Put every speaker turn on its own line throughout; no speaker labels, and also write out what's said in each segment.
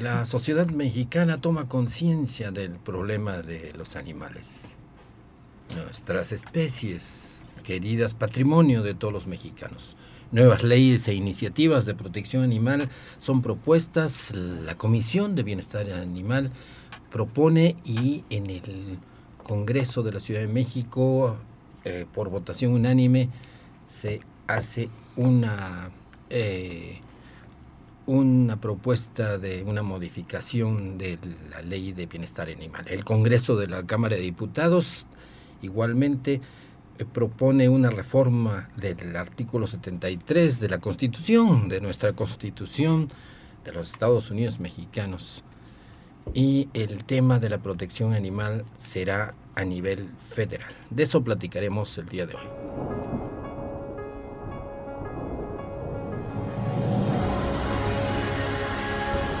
la sociedad mexicana toma conciencia del problema de los animales. Nuestras especies, queridas patrimonio de todos los mexicanos. Nuevas leyes e iniciativas de protección animal son propuestas. La Comisión de Bienestar Animal propone y en el Congreso de la Ciudad de México, eh, por votación unánime, se hace una, eh, una propuesta de una modificación de la ley de bienestar animal. El Congreso de la Cámara de Diputados igualmente eh, propone una reforma del artículo 73 de la Constitución, de nuestra Constitución de los Estados Unidos mexicanos. Y el tema de la protección animal será a nivel federal. De eso platicaremos el día de hoy.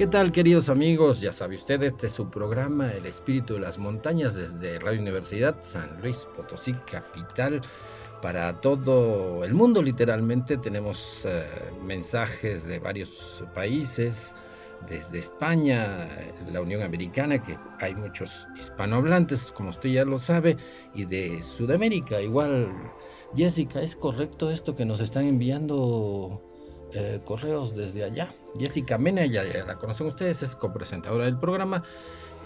¿Qué tal queridos amigos? Ya sabe usted, este es su programa El Espíritu de las Montañas desde Radio Universidad San Luis Potosí, capital. Para todo el mundo literalmente tenemos eh, mensajes de varios países, desde España, la Unión Americana, que hay muchos hispanohablantes, como usted ya lo sabe, y de Sudamérica. Igual, Jessica, ¿es correcto esto que nos están enviando eh, correos desde allá. Jessica Mena, ya, la conocen ustedes, es copresentadora del programa,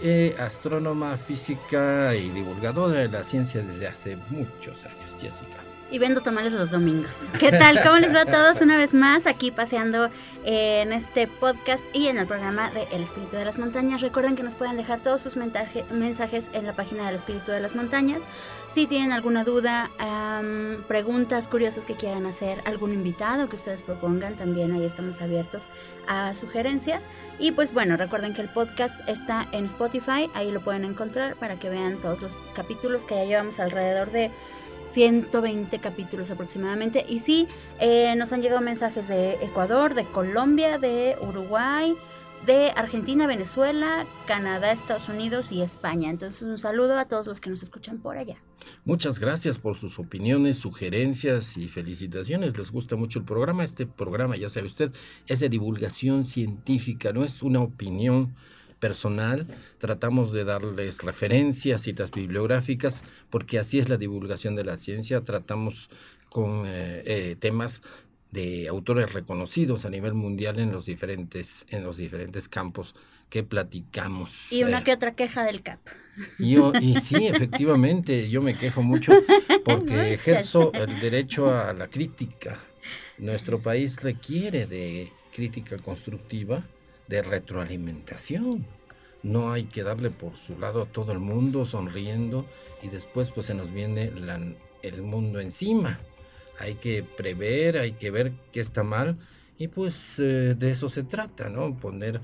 eh, astrónoma, física y divulgadora de la ciencia desde hace muchos años. Jessica
y vendo tamales los domingos. ¿Qué tal? ¿Cómo les va a todos una vez más aquí paseando en este podcast y en el programa de El Espíritu de las Montañas? Recuerden que nos pueden dejar todos sus mensajes en la página del Espíritu de las Montañas. Si tienen alguna duda, preguntas curiosas que quieran hacer, algún invitado que ustedes propongan, también ahí estamos abiertos a sugerencias. Y pues bueno, recuerden que el podcast está en Spotify, ahí lo pueden encontrar para que vean todos los capítulos que ya llevamos alrededor de 120 capítulos aproximadamente. Y sí, eh, nos han llegado mensajes de Ecuador, de Colombia, de Uruguay, de Argentina, Venezuela, Canadá, Estados Unidos y España. Entonces un saludo a todos los que nos escuchan por allá.
Muchas gracias por sus opiniones, sugerencias y felicitaciones. Les gusta mucho el programa. Este programa, ya sabe usted, es de divulgación científica, no es una opinión personal, tratamos de darles referencias, citas bibliográficas, porque así es la divulgación de la ciencia, tratamos con eh, eh, temas de autores reconocidos a nivel mundial en los diferentes, en los diferentes campos que platicamos.
Y una eh. que otra queja del CAP.
Y, y sí, efectivamente, yo me quejo mucho porque ejerzo el derecho a la crítica. Nuestro país requiere de crítica constructiva de retroalimentación. No hay que darle por su lado a todo el mundo sonriendo y después pues se nos viene el mundo encima. Hay que prever, hay que ver qué está mal y pues eh, de eso se trata, ¿no? Poner,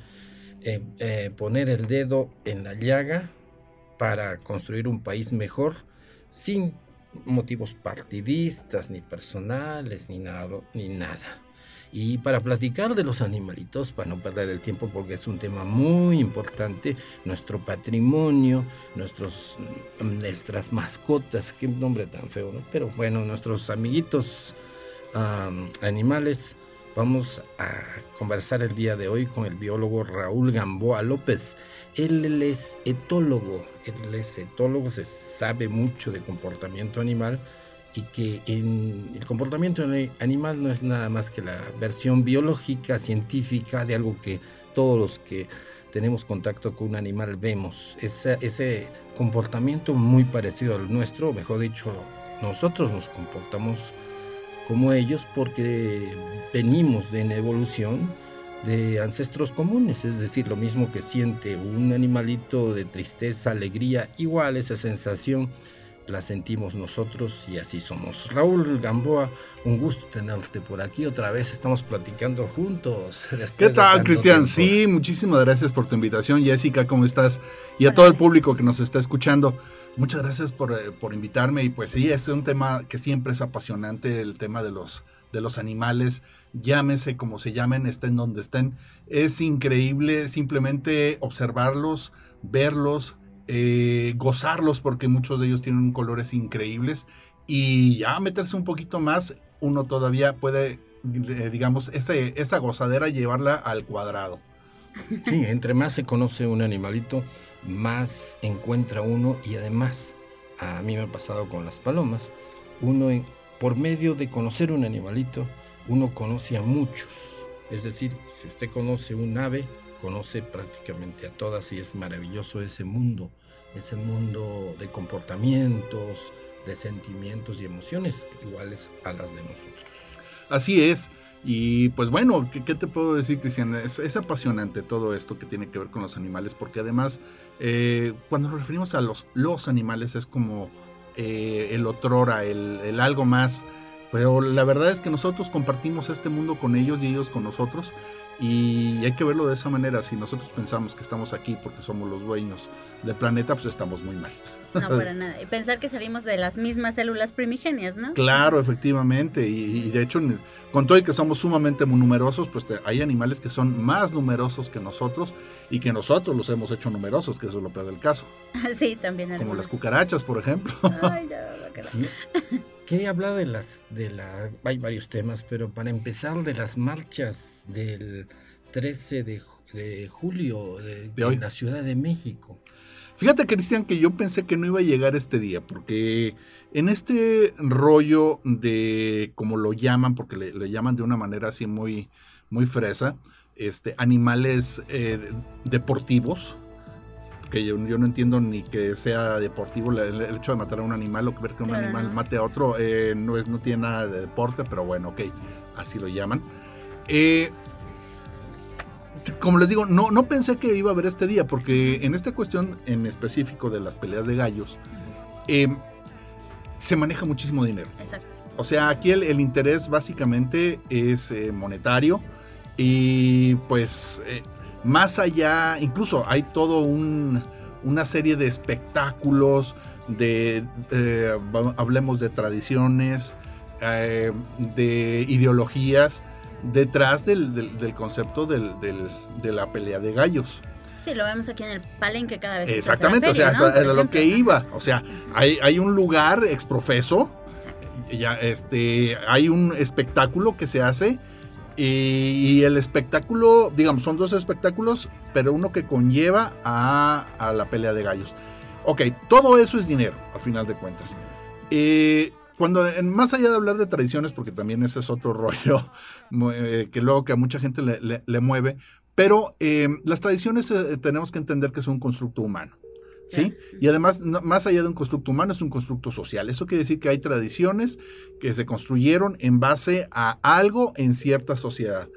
eh, eh, poner el dedo en la llaga para construir un país mejor sin motivos partidistas, ni personales, ni nada. Ni nada. Y para platicar de los animalitos, para no perder el tiempo porque es un tema muy importante, nuestro patrimonio, nuestros, nuestras mascotas, qué nombre tan feo, ¿no? Pero bueno, nuestros amiguitos animales, vamos a conversar el día de hoy con el biólogo Raúl Gamboa López. Él es etólogo, él es etólogo, se sabe mucho de comportamiento animal y que el comportamiento animal no es nada más que la versión biológica, científica de algo que todos los que tenemos contacto con un animal vemos. Ese, ese comportamiento muy parecido al nuestro, mejor dicho, nosotros nos comportamos como ellos porque venimos de una evolución de ancestros comunes, es decir, lo mismo que siente un animalito de tristeza, alegría, igual esa sensación la sentimos nosotros y así somos. Raúl Gamboa, un gusto tenerte por aquí otra vez. Estamos platicando juntos.
¿Qué tal, Cristian? Sí, muchísimas gracias por tu invitación. Jessica, ¿cómo estás? Y a todo el público que nos está escuchando. Muchas gracias por, eh, por invitarme. Y pues sí, este es un tema que siempre es apasionante, el tema de los, de los animales. Llámese como se llamen, estén donde estén. Es increíble simplemente observarlos, verlos, eh, gozarlos porque muchos de ellos tienen colores increíbles y ya meterse un poquito más, uno todavía puede, eh, digamos, ese, esa gozadera llevarla al cuadrado.
Sí, entre más se conoce un animalito, más encuentra uno y además, a mí me ha pasado con las palomas, uno por medio de conocer un animalito, uno conoce a muchos. Es decir, si usted conoce un ave, conoce prácticamente a todas y es maravilloso ese mundo ese mundo de comportamientos, de sentimientos y emociones iguales a las de nosotros.
Así es. Y pues bueno, ¿qué, te puedo decir, Cristian? Es, apasionante todo esto que tiene que ver con los animales, porque además, eh, cuando nos referimos a los, los animales, es como eh, el otrora, el, el algo más. Pero la verdad es que nosotros compartimos este mundo con ellos y ellos con nosotros. Y hay que verlo de esa manera. Si nosotros pensamos que estamos aquí porque somos los dueños del planeta, pues estamos muy mal.
No, para nada. Y pensar que salimos de las mismas células primigenias, ¿no?
Claro, efectivamente. Y, de hecho, con todo y que somos sumamente numerosos, pues hay animales que son más numerosos que nosotros y que nosotros los hemos hecho numerosos, que eso es lo peor del caso.
sí, también.
Como las cucarachas, por ejemplo. Ay, no,
sí. Quería hablar de las, de la, hay varios temas, pero para empezar de las marchas del 13 de, julio de, hoy. la Ciudad de México.
Fíjate, Cristian, que yo pensé que no iba a llegar este día, porque en este rollo de, como lo llaman, porque le, llaman de una manera así muy, muy fresa, este, animales eh, deportivos, que yo, no entiendo ni que sea deportivo el, hecho de matar a un animal o ver que un animal mate a otro eh, no es no tiene nada de deporte pero bueno ok así lo llaman. Eh, como les digo no no pensé que iba a haber este día porque en esta cuestión en específico de las peleas de gallos eh, se maneja muchísimo dinero.
Exacto.
O sea aquí el, el interés básicamente es monetario y pues más allá, incluso hay todo una serie de espectáculos, de, eh, hablemos de tradiciones, eh, de ideologías detrás del, concepto de la pelea de gallos.
Sí, lo vemos aquí en el palenque cada vez.
Exactamente, o sea, era lo que iba. O sea, hay, hay un lugar exprofeso, ya, este, hay un espectáculo que se hace y, el espectáculo, digamos, son dos espectáculos, pero uno que conlleva a, la pelea de gallos. Ok, todo eso es dinero, al final de cuentas. Eh, cuando, más allá de hablar de tradiciones, porque también ese es otro rollo eh, que luego que a mucha gente le, mueve, pero eh, las tradiciones tenemos que entender que es un constructo humano. ¿Sí? Y además, más allá de un constructo humano, es un constructo social. Eso quiere decir que hay tradiciones que se construyeron en base a algo en cierta sociedad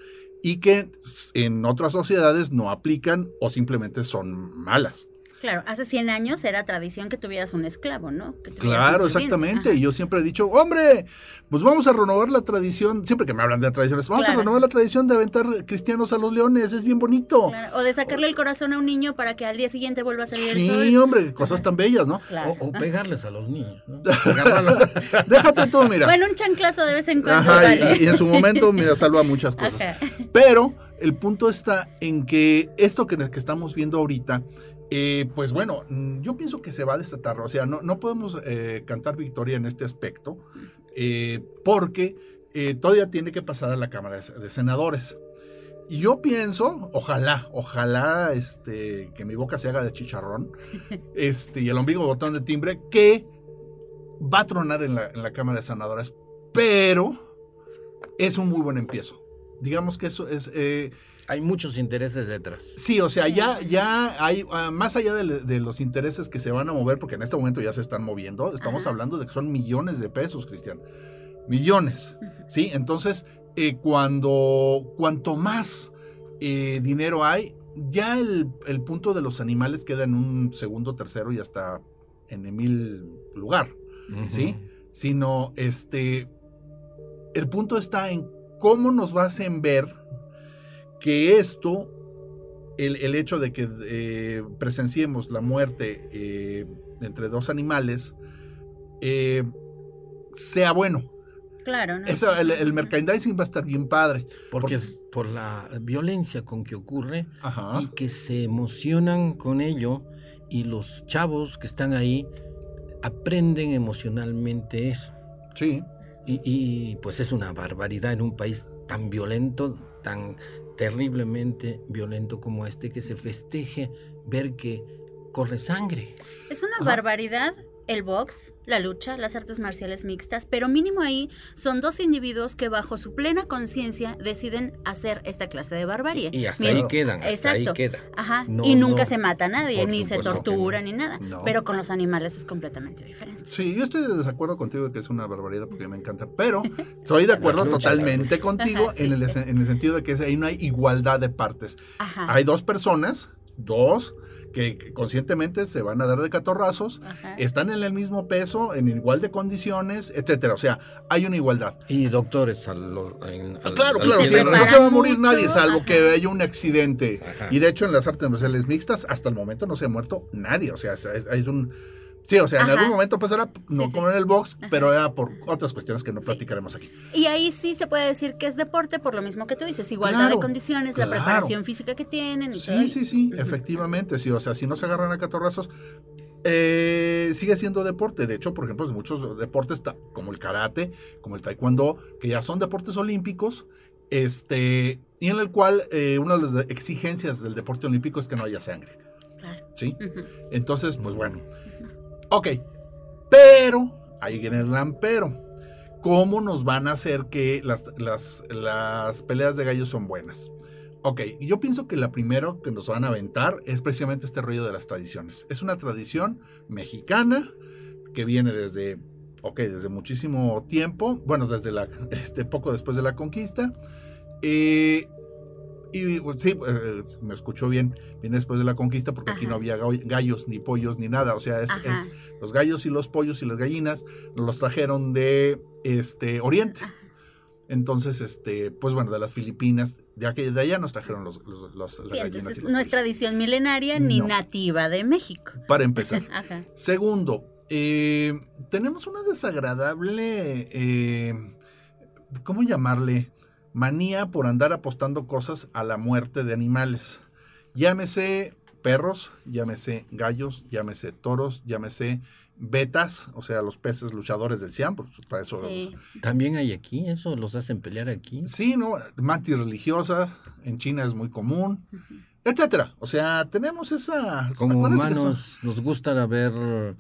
y que en otras sociedades no aplican o simplemente son malas.
Claro, hace 100 años era tradición que tuvieras un esclavo, ¿no?
claro, exactamente. Y yo siempre he dicho, hombre, pues vamos a renovar la tradición, siempre que me hablan de tradiciones, vamos a renovar la tradición de aventar cristianos a los leones, es bien bonito.
O de sacarle el corazón a un niño para que al día siguiente vuelva a salir
el sol. Sí, hombre, cosas tan bellas, ¿no?
O, pegarles a los niños, ¿no?
Déjate tú, mira.
Bueno, un chanclazo de vez en cuando.
Ajá, y, en su momento, mira, salva muchas cosas. Pero el punto está en que esto que, que estamos viendo ahorita eh, pues bueno, mm, yo pienso que se va a desatar, o sea, no, no podemos eh, cantar victoria en este aspecto, eh, porque todavía tiene que pasar a la Cámara de, Senadores. Y yo pienso, ojalá, ojalá este, que mi boca se haga de chicharrón este, y el ombligo botón de timbre, que va a tronar en la, en la Cámara de Senadores, pero es un muy buen empiezo. Digamos que eso es
hay muchos intereses detrás.
Sí, o sea, ya, ya hay, ah, más allá de, los intereses que se van a mover, porque en este momento ya se están moviendo, estamos hablando de que son millones de pesos, Cristian. Millones. Sí, entonces, eh, cuando, cuanto más eh, dinero hay, ya el, punto de los animales queda en un segundo, tercero y hasta en el mil lugar. ¿sí? Sino, este, el punto está en cómo nos hacen ver que esto, el, hecho de que eh, presenciemos la muerte eh, entre dos animales, eh, sea bueno.
Claro, ¿no?
Eso, el, merchandising va a estar bien padre.
Porque, es por la violencia con que ocurre y que se emocionan con ello y los chavos que están ahí aprenden emocionalmente eso.
Sí.
Y, pues es una barbaridad en un país tan violento, tan terriblemente violento como este, que se festeje ver que corre sangre.
Es una barbaridad el box, la lucha, las artes marciales mixtas, pero mínimo ahí son dos individuos que bajo su plena conciencia deciden hacer esta clase de barbarie.
Y, hasta ahí quedan, hasta ahí queda.
Ajá. y nunca se mata a nadie, ni se tortura, ni nada. Pero con los animales es completamente diferente.
Sí, yo estoy de desacuerdo contigo que es una barbaridad porque me encanta, pero estoy de acuerdo totalmente contigo en, el, en el sentido de que ahí no hay igualdad de partes. Ajá. Hay dos personas, dos que conscientemente se van a dar de catorrazos, están en el mismo peso, en igual de condiciones, etcétera. O sea, hay una igualdad.
Y doctores,
claro, claro, no, se va a morir nadie, salvo que haya un accidente. Y de hecho, en las artes marciales mixtas, hasta el momento no se ha muerto nadie. O sea, hay un Sí, o sea, en algún momento pasará, no como en el box, pero era por otras cuestiones que no platicaremos aquí.
Y ahí sí se puede decir que es deporte por lo mismo que tú dices, igualdad de condiciones, la preparación física que tienen. Y
sí, sí, sí, efectivamente, sí, o sea, si no se agarran a catorrazos, eh, sigue siendo deporte. De hecho, por ejemplo, muchos deportes, como el karate, como el taekwondo, que ya son deportes olímpicos, este, y en el cual eh, una de las exigencias del deporte olímpico es que no haya sangre. Claro. ¿Sí? Entonces, pues bueno. Ok, pero, ahí viene el gran pero. ¿Cómo nos van a hacer que las, las, peleas de gallos son buenas? Ok, yo pienso que la primero que nos van a aventar es precisamente este rollo de las tradiciones. Es una tradición mexicana que viene desde, ok, desde muchísimo tiempo, bueno, desde la, este, poco después de la conquista. Eh, y sí, eh, me escuchó bien, viene después de la conquista porque aquí no había gallos, ni pollos, ni nada. O sea, es, los gallos y los pollos y las gallinas los trajeron de este Oriente. Entonces, este, pues bueno, de las Filipinas, de, aquí, de allá nos trajeron los, los,
gallinas. no es tradición milenaria ni nativa de México.
Para empezar. Segundo, eh, tenemos una desagradable, eh, ¿cómo llamarle? Manía por andar apostando cosas a la muerte de animales. Llámese perros, llámese gallos, llámese toros, llámese betas, o sea, los peces luchadores del Siam, para eso.
También hay aquí, eso los hacen pelear aquí.
Sí, no, mantis religiosas, en China es muy común, etcétera. O sea, tenemos esa.
Como humanos nos gusta ver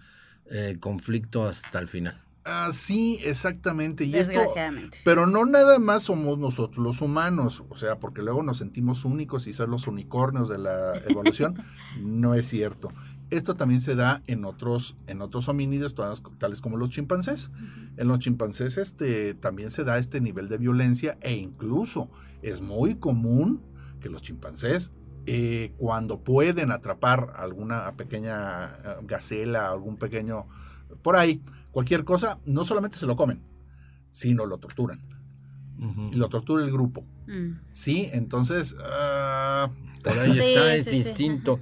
eh, conflicto hasta el final.
Así, exactamente. Y Desgraciadamente. pero no nada más somos nosotros los humanos, o sea, porque luego nos sentimos únicos y ser los unicornios de la evolución, no es cierto. Esto también se da en otros, en otros homínidos, tales como los chimpancés. En los chimpancés este, también se da este nivel de violencia e incluso es muy común que los chimpancés eh, cuando pueden atrapar alguna pequeña eh, gacela, algún pequeño por ahí, cualquier cosa, no solamente se lo comen, sino lo torturan. Y lo tortura el grupo. Mm. Sí, entonces... Ah,
por ahí está ese instinto.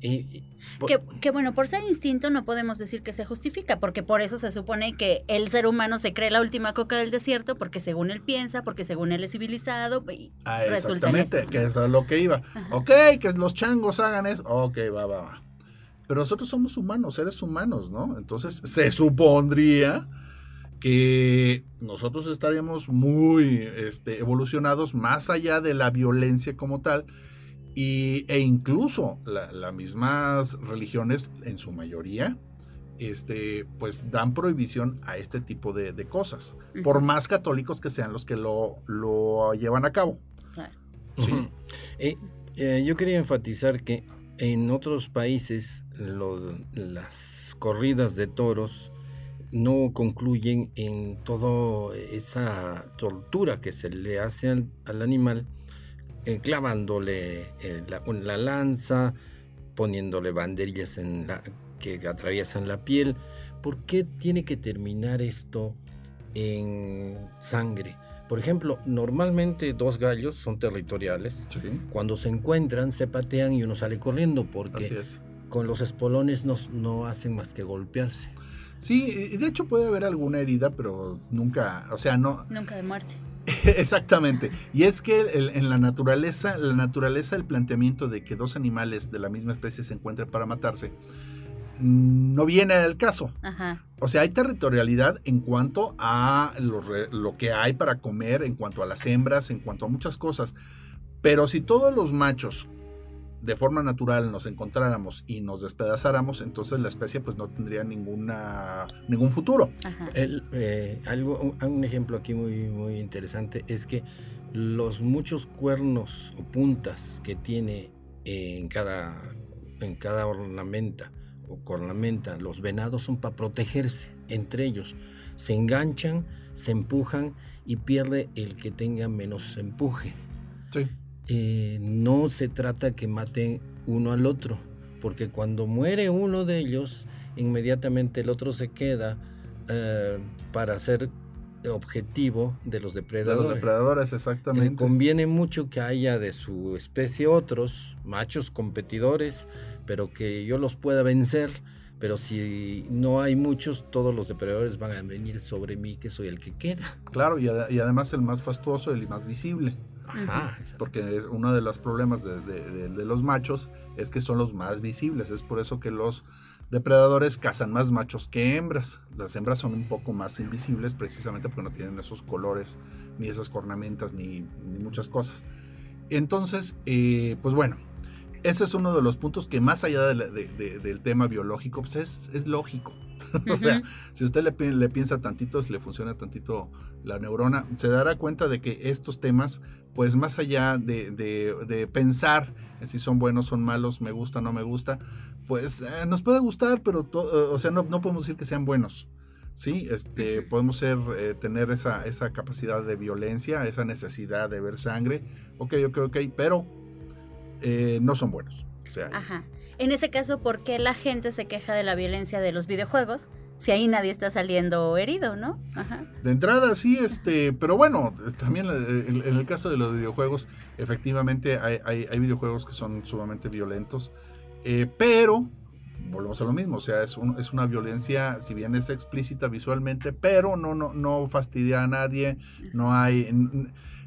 que, bueno, por ser instinto no podemos decir que se justifica, porque por eso se supone que el ser humano se cree la última coca del desierto, porque según él piensa, porque según él es civilizado, y
ah, Exactamente, que eso es lo que iba. Ok, que los changos hagan eso. Ok, va, va, va. Pero nosotros somos humanos, seres humanos, ¿no? Entonces se supondría que nosotros estaríamos muy este, evolucionados más allá de la violencia como tal. Y, e incluso las mismas religiones, en su mayoría, este, pues dan prohibición a este tipo de, cosas, por más católicos que sean los que lo, lo llevan a cabo.
¿Sí? Eh, eh, yo quería enfatizar que en otros países las corridas de toros no concluyen en toda esa tortura que se le hace al, animal, eh, clavándole eh, la, lanza, poniéndole banderillas en la, que atraviesan la piel, ¿por qué tiene que terminar esto en sangre? Por ejemplo, normalmente dos gallos son territoriales. Cuando se encuentran, se patean y uno sale corriendo porque con los espolones no, no hacen más que golpearse.
Sí, de hecho puede haber alguna herida, pero nunca, o sea, no...
Nunca de muerte.
Exactamente. Y es que en la naturaleza, la naturaleza del planteamiento de que dos animales de la misma especie se encuentren para matarse, no viene al caso. O sea, hay territorialidad en cuanto a lo, que hay para comer, en cuanto a las hembras, en cuanto a muchas cosas. Pero si todos los machos de forma natural nos encontráramos y nos despedazáramos, entonces la especie pues no tendría ninguna ningún futuro.
Eh, algo, un ejemplo aquí muy, muy interesante es que los muchos cuernos o puntas que tiene en cada, en cada ornamenta o cornamenta los venados son para protegerse entre ellos. Se enganchan, se empujan y pierde el que tenga menos empuje.
Sí.
Eh, no se trata que maten uno al otro, porque cuando muere uno de ellos, inmediatamente el otro se queda eh, para ser objetivo de los depredadores.
De los depredadores, exactamente.
conviene mucho que haya de su especie otros, machos competidores, pero que yo los pueda vencer. Pero si no hay muchos, todos los depredadores van a venir sobre mí, que soy el que queda.
Claro, y, y además el más fastuoso, el más visible.
Ajá.
Porque es uno de los problemas de, los machos es que son los más visibles. Es por eso que los depredadores cazan más machos que hembras. Las hembras son un poco más invisibles precisamente porque no tienen esos colores, ni esas cornamentas, ni, muchas cosas. Entonces, eh, pues bueno, ese es uno de los puntos que más allá del tema biológico, pues es, es lógico. o sea, si usted le, le, piensa tantito, si le funciona tantito la neurona, se dará cuenta de que estos temas, pues más allá de, de, pensar en si son buenos, son malos, me gusta, no me gusta, pues eh, nos puede gustar, pero eh, o sea, no, no, podemos decir que sean buenos. Sí, este, podemos ser, eh, tener esa, esa capacidad de violencia, esa necesidad de ver sangre, ok, ok, ok, pero no son buenos. O sea,
Ajá. En ese caso, ¿por qué la gente se queja de la violencia de los videojuegos? Si ahí nadie está saliendo herido, ¿no?
De entrada sí, este, pero bueno, también eh, en, el caso de los videojuegos, efectivamente hay, videojuegos que son sumamente violentos, eh, pero volvemos a lo mismo, o sea, es, es una violencia, si bien es explícita visualmente, pero no, no, no fastidia a nadie, no hay,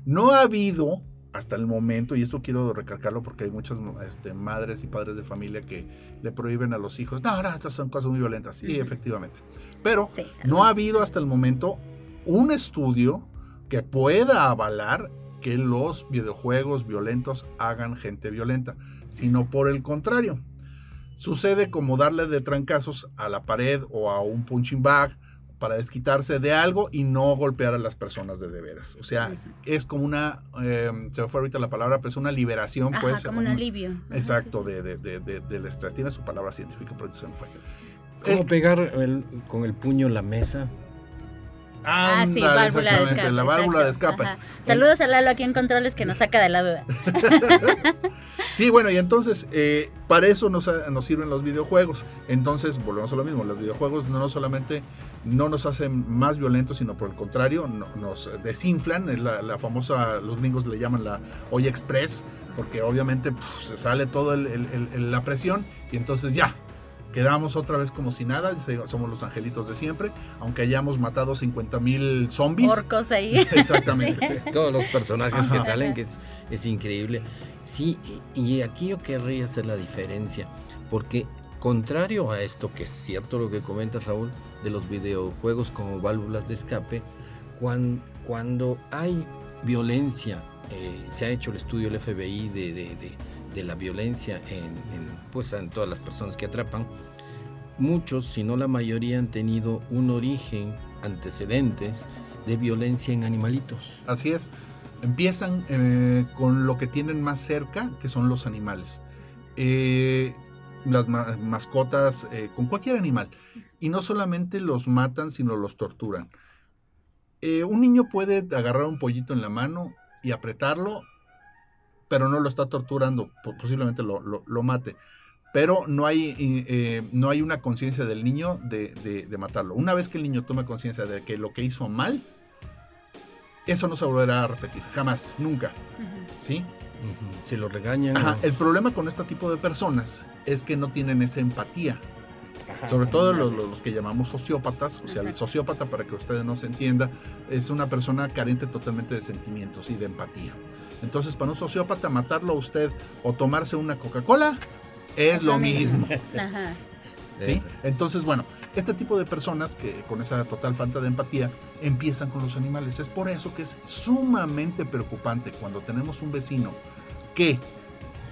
no ha habido hasta el momento, y esto quiero recalcarlo porque hay muchas este, madres y padres de familia que le prohíben a los hijos, no, no, estas son cosas muy violentas, sí, efectivamente. Pero no ha habido hasta el momento un estudio que pueda avalar que los videojuegos violentos hagan gente violenta, sino por el contrario. Sucede como darle de trancazos a la pared o a un punching bag para desquitarse de algo y no golpear a las personas de de veras. O sea, es como una, eh, se me fue ahorita la palabra, pues una liberación, pues.
Como un alivio.
exacto, De, de, de, del estrés. Tiene su palabra científica, pero se me fue.
¿Cómo pegar con el puño la mesa?
Ah, sí, válvula de escape.
La válvula de escape.
Saludos a Lalo aquí en Controles que nos saca de la duda.
sí, bueno, y entonces, eh, para eso nos, nos, sirven los videojuegos. Entonces, volvemos a lo mismo. Los videojuegos no, solamente no nos hacen más violentos, sino por el contrario, nos desinflan. Es la, famosa, los gringos le llaman la olla express, porque obviamente se sale toda la presión y entonces ya, quedamos otra vez como si nada, somos los angelitos de siempre, aunque hayamos matado 50 mil zombies.
Orcos ahí.
Exactamente.
Todos los personajes que salen, que es, es increíble. Sí, y aquí yo querría hacer la diferencia, porque contrario a esto, que es cierto lo que comenta Raúl, de los videojuegos como válvulas de escape, cuando, cuando hay violencia, eh, se ha hecho el estudio del FBI de, de, de, la violencia en, pues, en todas las personas que atrapan, muchos, si no la mayoría, han tenido un origen, antecedentes de violencia en animalitos.
Así es. Empiezan eh, con lo que tienen más cerca, que son los animales. Eh, las mascotas, eh, con cualquier animal. Y no solamente los matan, sino los torturan. un niño puede agarrar un pollito en la mano y apretarlo, pero no lo está torturando, posiblemente lo mate pero no hay, eh, no hay una conciencia del niño de, de, matarlo. Una vez que el niño tome conciencia de que lo que hizo mal, eso no se volverá a repetir, jamás, nunca. ¿Sí?
Si lo regañan.
El problema con este tipo de personas es que no tienen esa empatía. Sobre todo los, que llamamos sociópatas, o sea, el sociópata, para que ustedes no se entienda, es una persona carente totalmente de sentimientos y de empatía. Entonces, para un sociópata, matarlo a usted o tomarse una Coca-Cola es, lo mismo. ¿Sí? Entonces, bueno, este tipo de personas que con esa total falta de empatía empiezan con los animales. Es por eso que es sumamente preocupante cuando tenemos un vecino que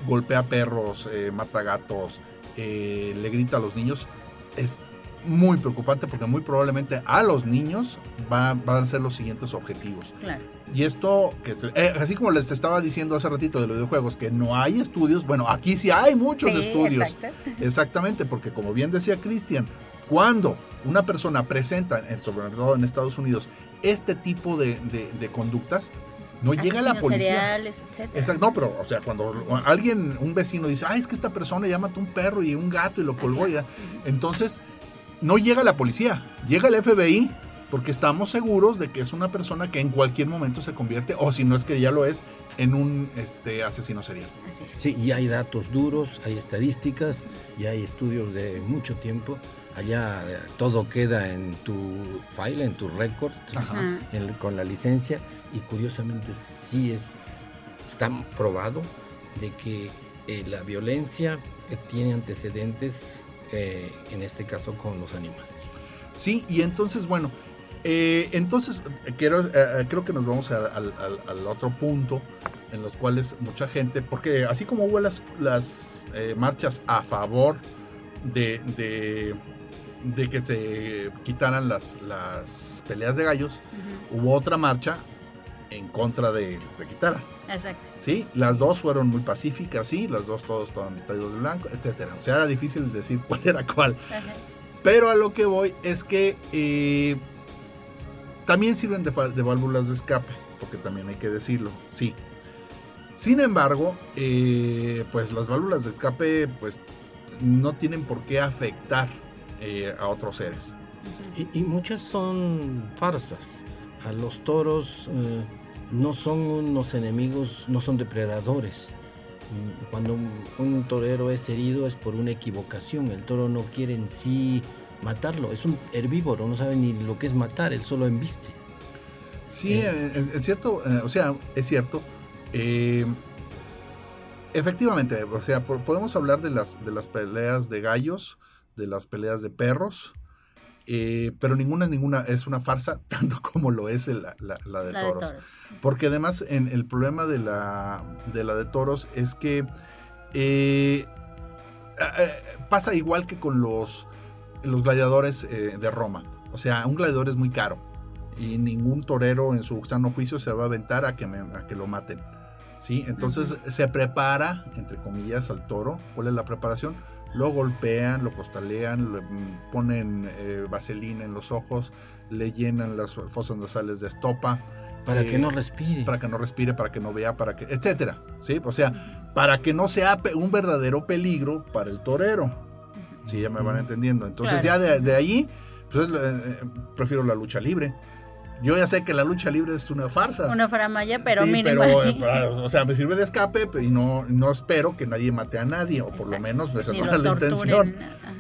golpea perros, eh, mata gatos, eh, le grita a los niños. Es muy preocupante porque muy probablemente a los niños van a ser los siguientes objetivos. Y esto, que eh, así como les estaba diciendo hace ratito de los videojuegos, que no hay estudios, bueno, aquí sí hay muchos estudios. Exactamente, porque como bien decía Cristian, cuando una persona presenta, sobre todo en Estados Unidos, este tipo de, conductas, no llega la policía. Exacto, no, pero, o sea, cuando alguien, un vecino dice, ay, es que esta persona ya mató un perro y un gato y lo colgó, ya. entonces no llega la policía, llega el FBI, porque estamos seguros de que es una persona que en cualquier momento se convierte, o si no es que ya lo es, en un este, asesino serial.
Sí, y hay datos duros, hay estadísticas y hay estudios de mucho tiempo. Allá eh, todo queda en tu file, en tu récord, con la licencia, y curiosamente sí es, está probado de que eh, la violencia eh, tiene antecedentes eh, en este caso con los animales.
Sí, y entonces, bueno, eh, entonces quiero, eh, creo que nos vamos al otro punto en los cuales mucha gente, porque así como hubo las, las marchas a favor de, de, que se quitaran las, las peleas de gallos, hubo otra marcha en contra de que se quitara.
Exacto.
Sí, las dos fueron muy pacíficas, sí, las dos todos estaban vestidos de blanco, etcétera. O sea, era difícil decir cuál era cuál. Pero a lo que voy es que eh, también sirven de, válvulas de escape, porque también hay que decirlo, sí. Sin embargo, eh, pues las válvulas de escape, pues no tienen por qué afectar eh, a otros seres.
y, muchas son farsas. A los toros no son unos enemigos, no son depredadores. Cuando un, torero es herido es por una equivocación. El toro no quiere en sí matarlo. Es un herbívoro, no sabe ni lo que es matar, él solo embiste.
Sí, eh, es, cierto, eh, o sea, es cierto. Eh, efectivamente, o sea, podemos hablar de las, de las peleas de gallos, de las peleas de perros, eh, pero ninguna, ninguna es una farsa, tanto como lo es la, de, toros. Porque además en el problema de la de, la de toros es que eh, eh, pasa igual que con los, los gladiadores de Roma. O sea, un gladiador es muy caro y ningún torero en su sano juicio se va a aventar a que, a que lo maten. ¿sí? Entonces se prepara, entre comillas, al toro. ¿Cuál es la preparación? lo golpean, lo costalean, le ponen eh, vaselina en los ojos, le llenan las fosas nasales de estopa.
Para que no eh, respire.
Para que no respire, para que no vea, para que, etcétera. ¿sí? O sea, para que no sea un verdadero peligro para el torero. Sí, ya me van entendiendo. Entonces ya de, ahí, pues eh, prefiero la lucha libre. Yo ya sé que la lucha libre es una farsa.
Una faramaya, pero
sí, Pero, eh, o sea, me sirve de escape y no, no espero que nadie mate a nadie, o por lo menos esa no es la intención.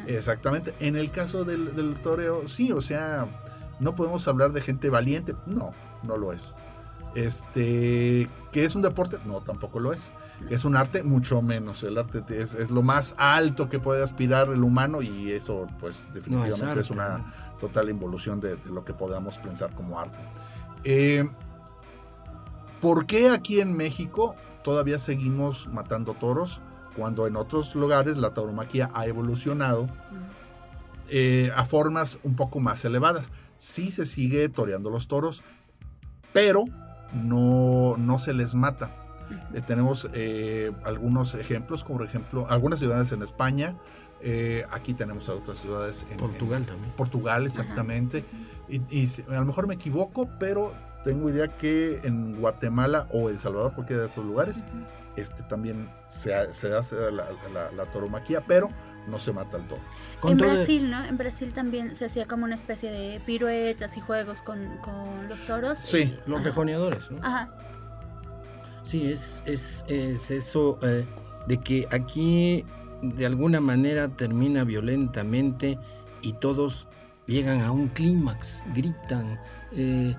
Exactamente. En el caso del, del toreo, sí, o sea, no podemos hablar de gente valiente. No, no lo es. Este, ¿que es un deporte? No, tampoco lo es. Es un arte? Mucho menos. El arte es, es, lo más alto que puede aspirar el humano y eso, pues, definitivamente es, una total involución de, lo que podamos pensar como arte. Eh, ¿Por qué aquí en México todavía seguimos matando toros cuando en otros lugares la tauromaquia ha evolucionado eh, a formas un poco más elevadas? Sí se sigue toreando los toros, pero no, no se les mata. Eh, tenemos algunos ejemplos, como por ejemplo algunas ciudades en España eh, aquí tenemos a otras ciudades.
En Portugal también.
Portugal, exactamente. Y, a lo mejor me equivoco, pero tengo idea que en Guatemala o El Salvador, cualquiera de estos lugares, este también se, se hace la, la, toromaquia, pero no se mata al toro.
En Brasil, ¿no? En Brasil también se hacía como una especie de piruetas y juegos con, los toros.
Sí, los rejoneadores, ¿no?
Ajá.
Sí, es, es, es eso eh, de que aquí de alguna manera termina violentamente y todos llegan a un clímax, gritan, eh,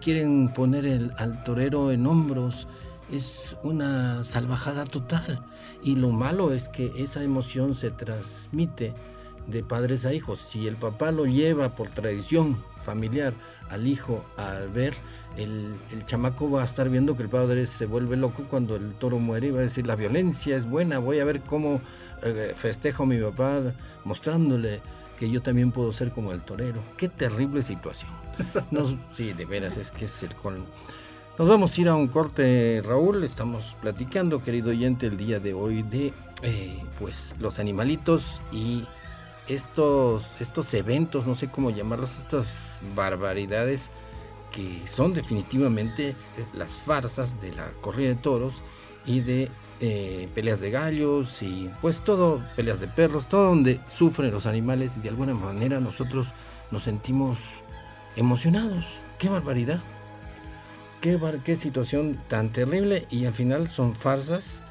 quieren poner el, al torero en hombros, es una salvajada total. Y lo malo es que esa emoción se transmite de padres a hijos. Si el papá lo lleva por tradición familiar al hijo a ver, el, chamaco va a estar viendo que el padre se vuelve loco cuando el toro muere y va a decir, la violencia es buena, voy a ver cómo eh, festejo a mi papá mostrándole que yo también puedo ser como el torero. Qué terrible situación. sí, de veras, es que es el colmo. Nos vamos a ir a un corte, Raúl. Estamos platicando, querido oyente, el día de hoy de eh, pues los animalitos y estos, estos eventos, no sé cómo llamarlos, estas barbaridades son definitivamente las farsas de la corrida de toros y de eh, peleas de gallos y pues todo, peleas de perros, todo donde sufren los animales y de alguna manera nosotros nos sentimos emocionados. ¡Qué barbaridad! Qué, qué situación tan terrible y al final son farsas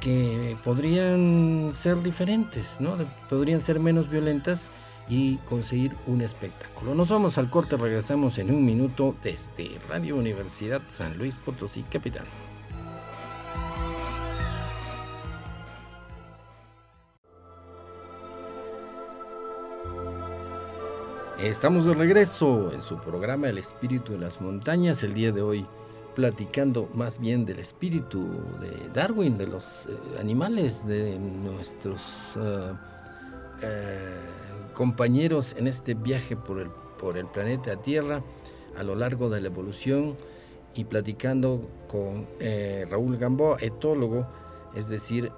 que podrían ser diferentes, ¿no? Podrían ser menos violentas y conseguir un espectáculo. Nos vamos al corte, regresamos en un minuto desde Radio Universidad San Luis Potosí, Capital. Estamos de regreso en su programa El Espíritu de las Montañas, el día de hoy platicando más bien del espíritu de Darwin, de los eh, animales, de nuestros eh, eh, compañeros en este viaje por el, por el planeta Tierra a lo largo de la evolución y platicando con Raúl Gamboa, etólogo, es decir,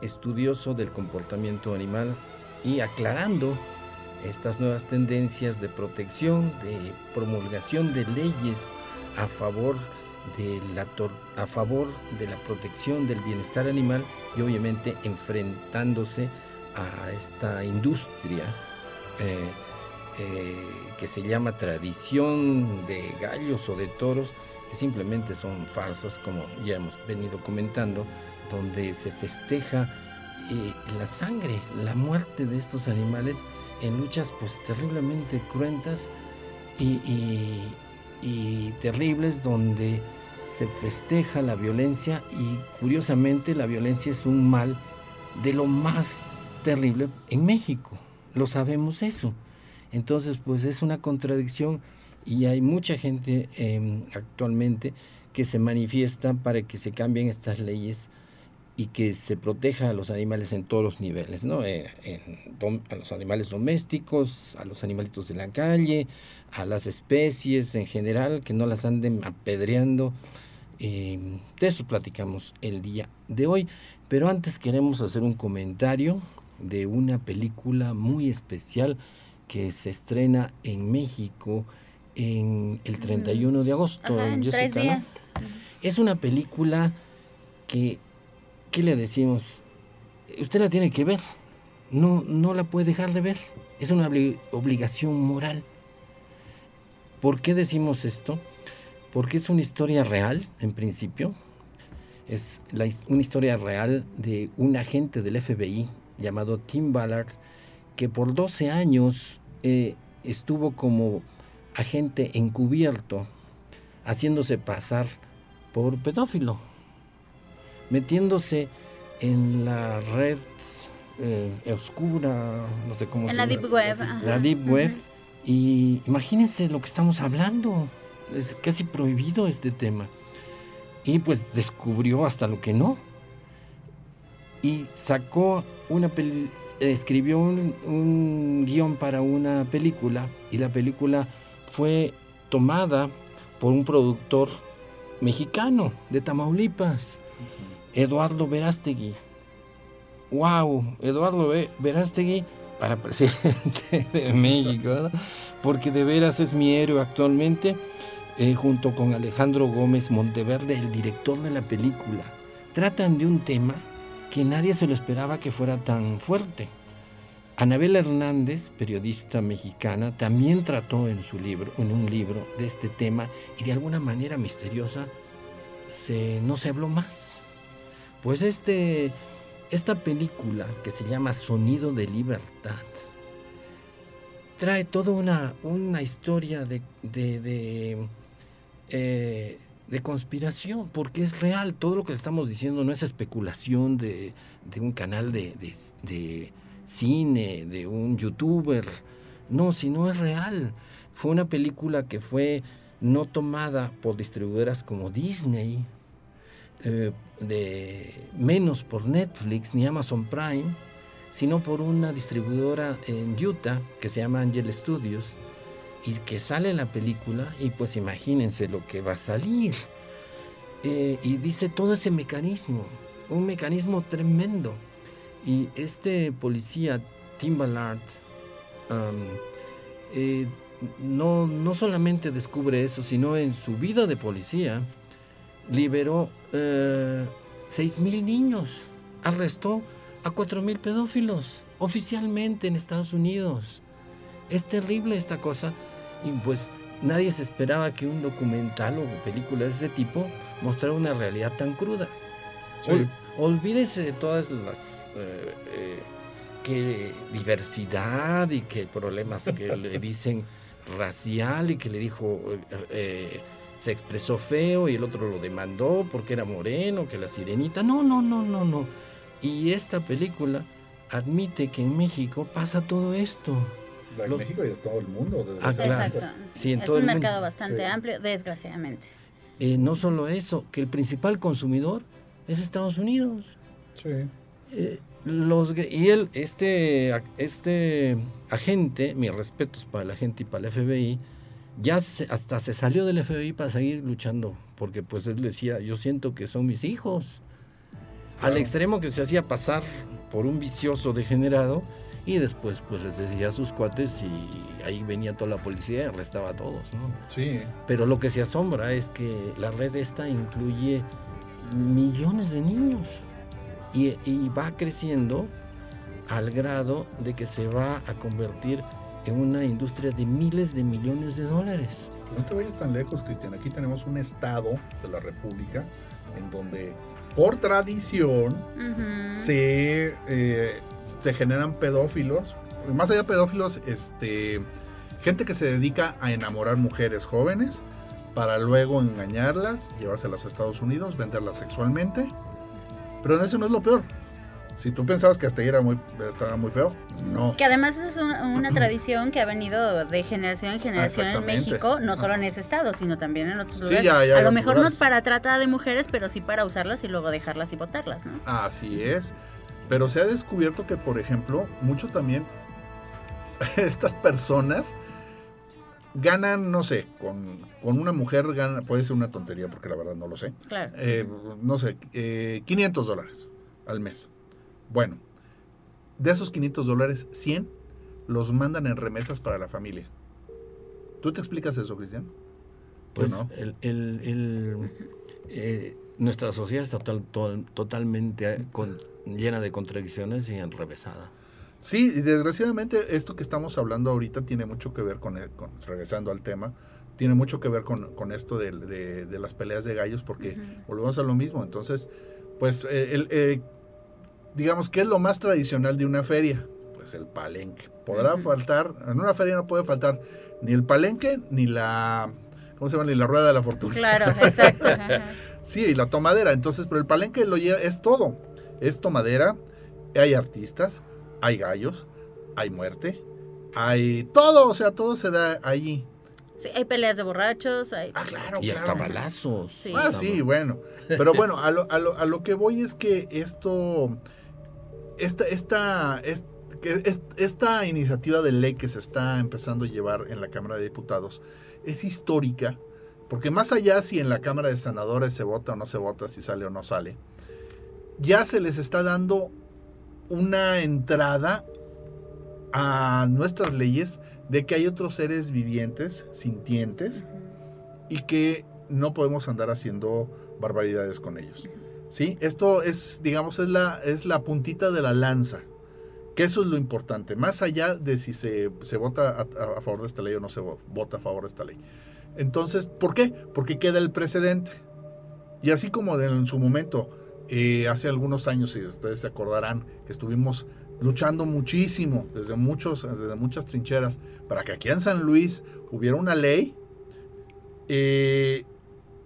estudioso del comportamiento animal y aclarando estas nuevas tendencias de protección, de promulgación de leyes a favor de la, a favor de la protección del bienestar animal y obviamente enfrentándose a esta industria eh, eh, que se llama tradición de gallos o de toros, que simplemente son falsos, como ya hemos venido comentando, donde se festeja eh, la sangre, la muerte de estos animales en luchas pues terriblemente cruentas y, terribles donde se festeja la violencia y curiosamente la violencia es un mal de lo más terrible en México. Lo sabemos eso. Entonces pues es una contradicción y hay mucha gente em, actualmente que se manifiesta para que se cambien estas leyes y que se proteja a los animales en todos los niveles, ¿no? Eh, a los animales domésticos, a los animalitos de la calle, a las especies en general, que no las anden apedreando. Eh, de eso platicamos el día de hoy. Pero antes queremos hacer un comentario de una película muy especial que se estrena en México en el 31 de agosto.
en tres días.
Es una película que ¿qué le decimos? Usted la tiene que ver, no, no la puede dejar de ver, es una obligación moral. ¿Por qué decimos esto? Porque es una historia real, en principio, es una historia real de un agente del FBI llamado Tim Ballard, que por 12 años eh, estuvo como agente encubierto, haciéndose pasar por pedófilo metiéndose en la red eh, oscura, no sé cómo
en
se
la Deep Web.
La Deep Web. Y imagínense lo que estamos hablando. Es casi prohibido este tema. Y pues descubrió hasta lo que no. Y sacó una escribió un, un guion para una película y la película fue tomada por un productor mexicano de Tamaulipas Eduardo Verástegui. ¡Wow! Eduardo Verástegui para presidente de México, porque de veras es mi héroe actualmente. eh, junto con Alejandro Gómez Monteverde, el director de la película. Tratan de un tema que nadie se lo esperaba que fuera tan fuerte. Anabel Hernández, periodista mexicana, también trató en su libro, en un libro, de este tema y de alguna manera misteriosa se, no se habló más. Pues este, esta película que se llama Sonido de Libertad trae toda una, una historia de, de, eh, de, conspiración, porque es real. Todo lo que estamos diciendo no es especulación de, de un canal de cine, de un youtuber. No, sino es real. Fue una película que fue no tomada por distribuidoras como Disney, eh, de, menos por Netflix ni Amazon Prime, sino por una distribuidora en Utah que se llama Angel Studios y que sale la película y pues imagínense lo que va a salir. Eh, y dice todo ese mecanismo, un mecanismo tremendo. Y este policía, Tim Ballard, eh, no, no solamente descubre eso, sino en su vida de policía, liberó eh, seis mil niños, arrestó a cuatro mil pedófilos oficialmente en Estados Unidos. Es terrible esta cosa y pues nadie se esperaba que un documental o película de ese tipo mostrara una realidad tan cruda. olvídese de todas las eh, eh, que diversidad y que problemas que le dicen racial y que le dijo eh, se expresó feo y el otro lo demandó porque era moreno, que la sirenita. No, no, no, no, no. Y esta película admite que en México pasa todo esto.
En México y en todo el mundo.
Ah, Exacto. es un mercado bastante amplio, desgraciadamente.
no solo eso, que el principal consumidor es Estados Unidos.
Sí.
Eh, los, y él, este, este agente, mis respetos para el agente y para el FBI, ya hasta se salió del FBI para seguir luchando, porque pues él decía, yo siento que son mis hijos. Al extremo que se hacía pasar por un vicioso degenerado y después pues les decía a sus cuates y ahí venía toda la policía y arrestaba a todos, ¿no?
Sí.
Pero lo que se asombra es que la red esta incluye millones de niños y, va creciendo al grado de que se va a convertir en una industria de miles de millones de dólares.
No te vayas tan lejos, Cristian. Aquí tenemos un estado de la República en donde por tradición se, eh, se generan pedófilos. Más allá de pedófilos, este, gente que se dedica a enamorar mujeres jóvenes para luego engañarlas, llevárselas a Estados Unidos, venderlas sexualmente pero eso no es lo peor. Si tú pensabas que hasta ahí era muy, estaba muy feo, no.
Que además es una tradición que ha venido de generación en generación en México, no solo en ese estado, sino también en otros lugares. a lo mejor no es para trata de mujeres, pero sí para usarlas y luego dejarlas y botarlas, ¿no?
Así es. Pero se ha descubierto que, por ejemplo, mucho también estas personas ganan, no sé, con, una mujer gana, puede ser una tontería porque la verdad no lo sé.
Claro.
Eh, no sé, 500 eh, dólares al mes. Bueno, de esos 500 dólares, 100 los mandan en remesas para la familia. ¿Tú te explicas eso, Cristian?
Pues el, el, eh, nuestra sociedad está totalmente llena de contradicciones y enrevesada.
Sí, desgraciadamente esto que estamos hablando ahorita tiene mucho que ver con, regresando al tema, tiene mucho que ver con, esto de, las peleas de gallos, porque volvemos a lo mismo. Entonces, pues, eh, el, eh, digamos, ¿qué es lo más tradicional de una feria? Pues el palenque. Podrá faltar, en una feria no puede faltar ni el palenque ni la, ¿cómo se llama? Ni la rueda de la fortuna.
Claro, exacto.
sí, y la tomadera. Entonces, pero el palenque lo lleva, es todo. Es tomadera, hay artistas, hay gallos, hay muerte, hay todo, o sea, todo se da allí.
Sí, hay peleas de borrachos, hay...
Ah, claro,
Y hasta balazos.
Ah, sí, bueno. Pero bueno, a lo, a, lo, a lo, que voy es que esto, esta, esta, esta iniciativa de ley que se está empezando a llevar en la Cámara de Diputados es histórica, porque más allá si en la Cámara de Senadores se vota o no se vota, si sale o no sale, ya se les está dando una entrada a nuestras leyes de que hay otros seres vivientes, sintientes, y que no podemos andar haciendo barbaridades con ellos. ¿Sí? Esto es, digamos, es la, es la puntita de la lanza. Que eso es lo importante. Más allá de si se, se vota a, a, favor de esta ley o no se vota a favor de esta ley. Entonces, ¿por qué? Porque queda el precedente. Y así como en su momento, eh, hace algunos años, si ustedes se acordarán, que estuvimos luchando muchísimo desde, muchos, desde muchas trincheras para que aquí en San Luis hubiera una ley eh,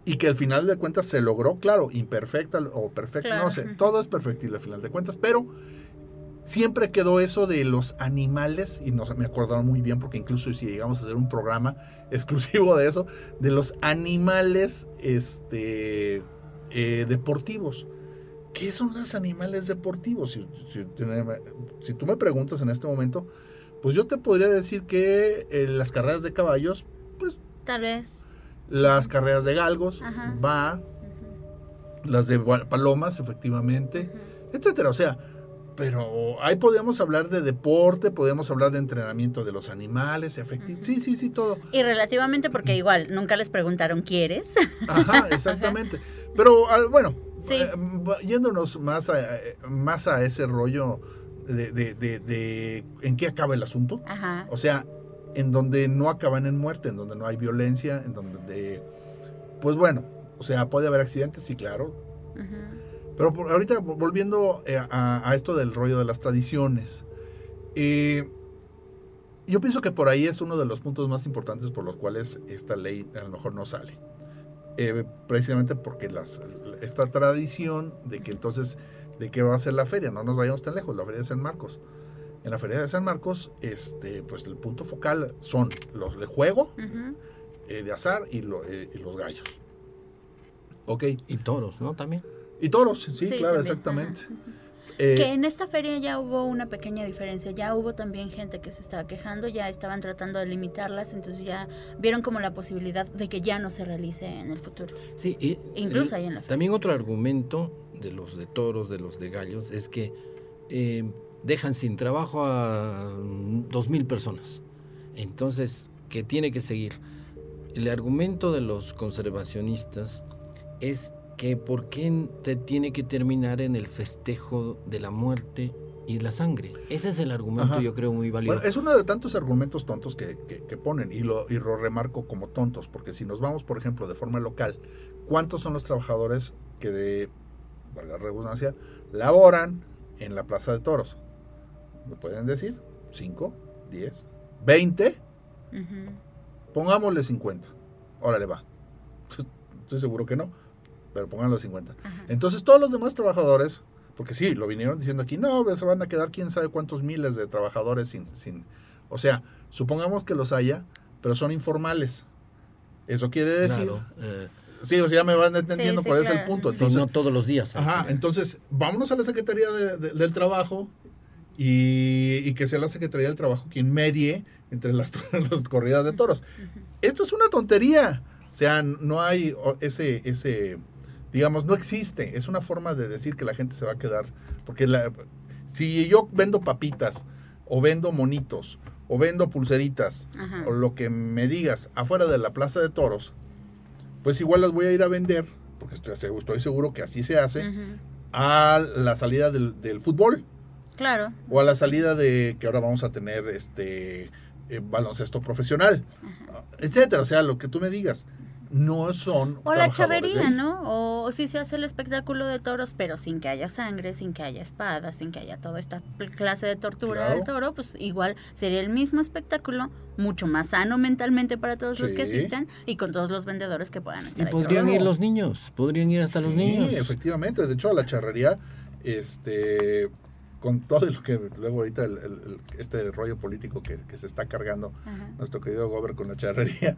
y que al final de cuentas se logró, claro, imperfecta o perfecta, no sé, todo es perfectible al final de cuentas, pero siempre quedó eso de los animales, y no me acordaron muy bien porque incluso si llegamos a hacer un programa exclusivo de eso, de los animales este, eh, deportivos. ¿Qué son los animales deportivos? Si, si, tú me preguntas en este momento, pues yo te podría decir que eh, las carreras de caballos, pues...
Tal vez.
Las carreras de galgos, va. Las de palomas, efectivamente, etcétera. O sea, pero ahí podemos hablar de deporte, podemos hablar de entrenamiento de los animales, efectivamente. Sí, sí, sí, todo.
Y relativamente porque igual nunca les preguntaron, ¿quieres?
Ajá, exactamente. Pero bueno, eh, yéndonos más a, más a ese rollo de, de, de, en qué acaba el asunto. Ajá. O sea, en donde no acaban en muerte, en donde no hay violencia, en donde, pues bueno, o sea, puede haber accidentes, sí, claro. Ajá. Pero ahorita volviendo eh, a, esto del rollo de las tradiciones, eh, yo pienso que por ahí es uno de los puntos más importantes por los cuales esta ley a lo mejor no sale. Eh, precisamente porque las, esta tradición de que entonces, ¿de qué va a ser la feria? No nos vayamos tan lejos, la feria de San Marcos. En la feria de San Marcos, este, pues el punto focal son los de juego, de azar y, y los gallos.
Ok. Y toros, ¿no? También.
Y toros, sí, claro, exactamente.
Eh, que en esta feria ya hubo una pequeña diferencia, ya hubo también gente que se estaba quejando, ya estaban tratando de limitarlas, entonces ya vieron como la posibilidad de que ya no se realice en el futuro.
Sí, y
incluso ahí en la feria.
También otro argumento de los de toros, de los de gallos, es que eh, dejan sin trabajo a dos mil personas. Entonces, ¿qué tiene que seguir? El argumento de los conservacionistas es que por qué te tiene que terminar en el festejo de la muerte y la sangre. Ese es el argumento, yo creo, muy valioso.
es uno de tantos argumentos tontos que, ponen y lo, y lo remarco como tontos, porque si nos vamos, por ejemplo, de forma local, ¿cuántos son los trabajadores que de, valga redundancia, laboran en la Plaza de Toros? ¿Me pueden decir? ¿5? ¿10? ¿20? Pongámosle 50. Órale, va. Estoy seguro que no pero pónganlo 50. Entonces todos los demás trabajadores, porque sí, lo vinieron diciendo aquí, no, se van a quedar quién sabe cuántos miles de trabajadores sin, sin, o sea, supongamos que los haya, pero son informales. Eso quiere decir... Eh, sí, o sea, ya me van entendiendo cuál es el punto.
Entonces, no todos los días.
Ajá, entonces vámonos a la Secretaría del Trabajo y, que sea la Secretaría del Trabajo quien medie entre las, las corridas de toros. Esto es una tontería. O sea, no hay ese, ese, digamos, no existe. Es una forma de decir que la gente se va a quedar. Porque la, si yo vendo papitas, o vendo monitos, o vendo pulseritas, o lo que me digas afuera de la plaza de toros, pues igual las voy a ir a vender, porque estoy, estoy seguro que así se hace, a la salida del, fútbol.
Claro.
O a la salida de que ahora vamos a tener este eh, baloncesto profesional, etcétera. O sea, lo que tú me digas no son.
O la charrería, ¿no? O si se hace el espectáculo de toros, pero sin que haya sangre, sin que haya espadas, sin que haya toda esta clase de tortura del toro, pues igual sería el mismo espectáculo, mucho más sano mentalmente para todos los que asisten y con todos los vendedores que puedan estar.
Y podrían ir los niños, podrían ir hasta los niños. Sí,
efectivamente. De hecho, a la charrería, este con todo lo que luego ahorita este rollo político que, se está cargando nuestro querido Gober con la charrería,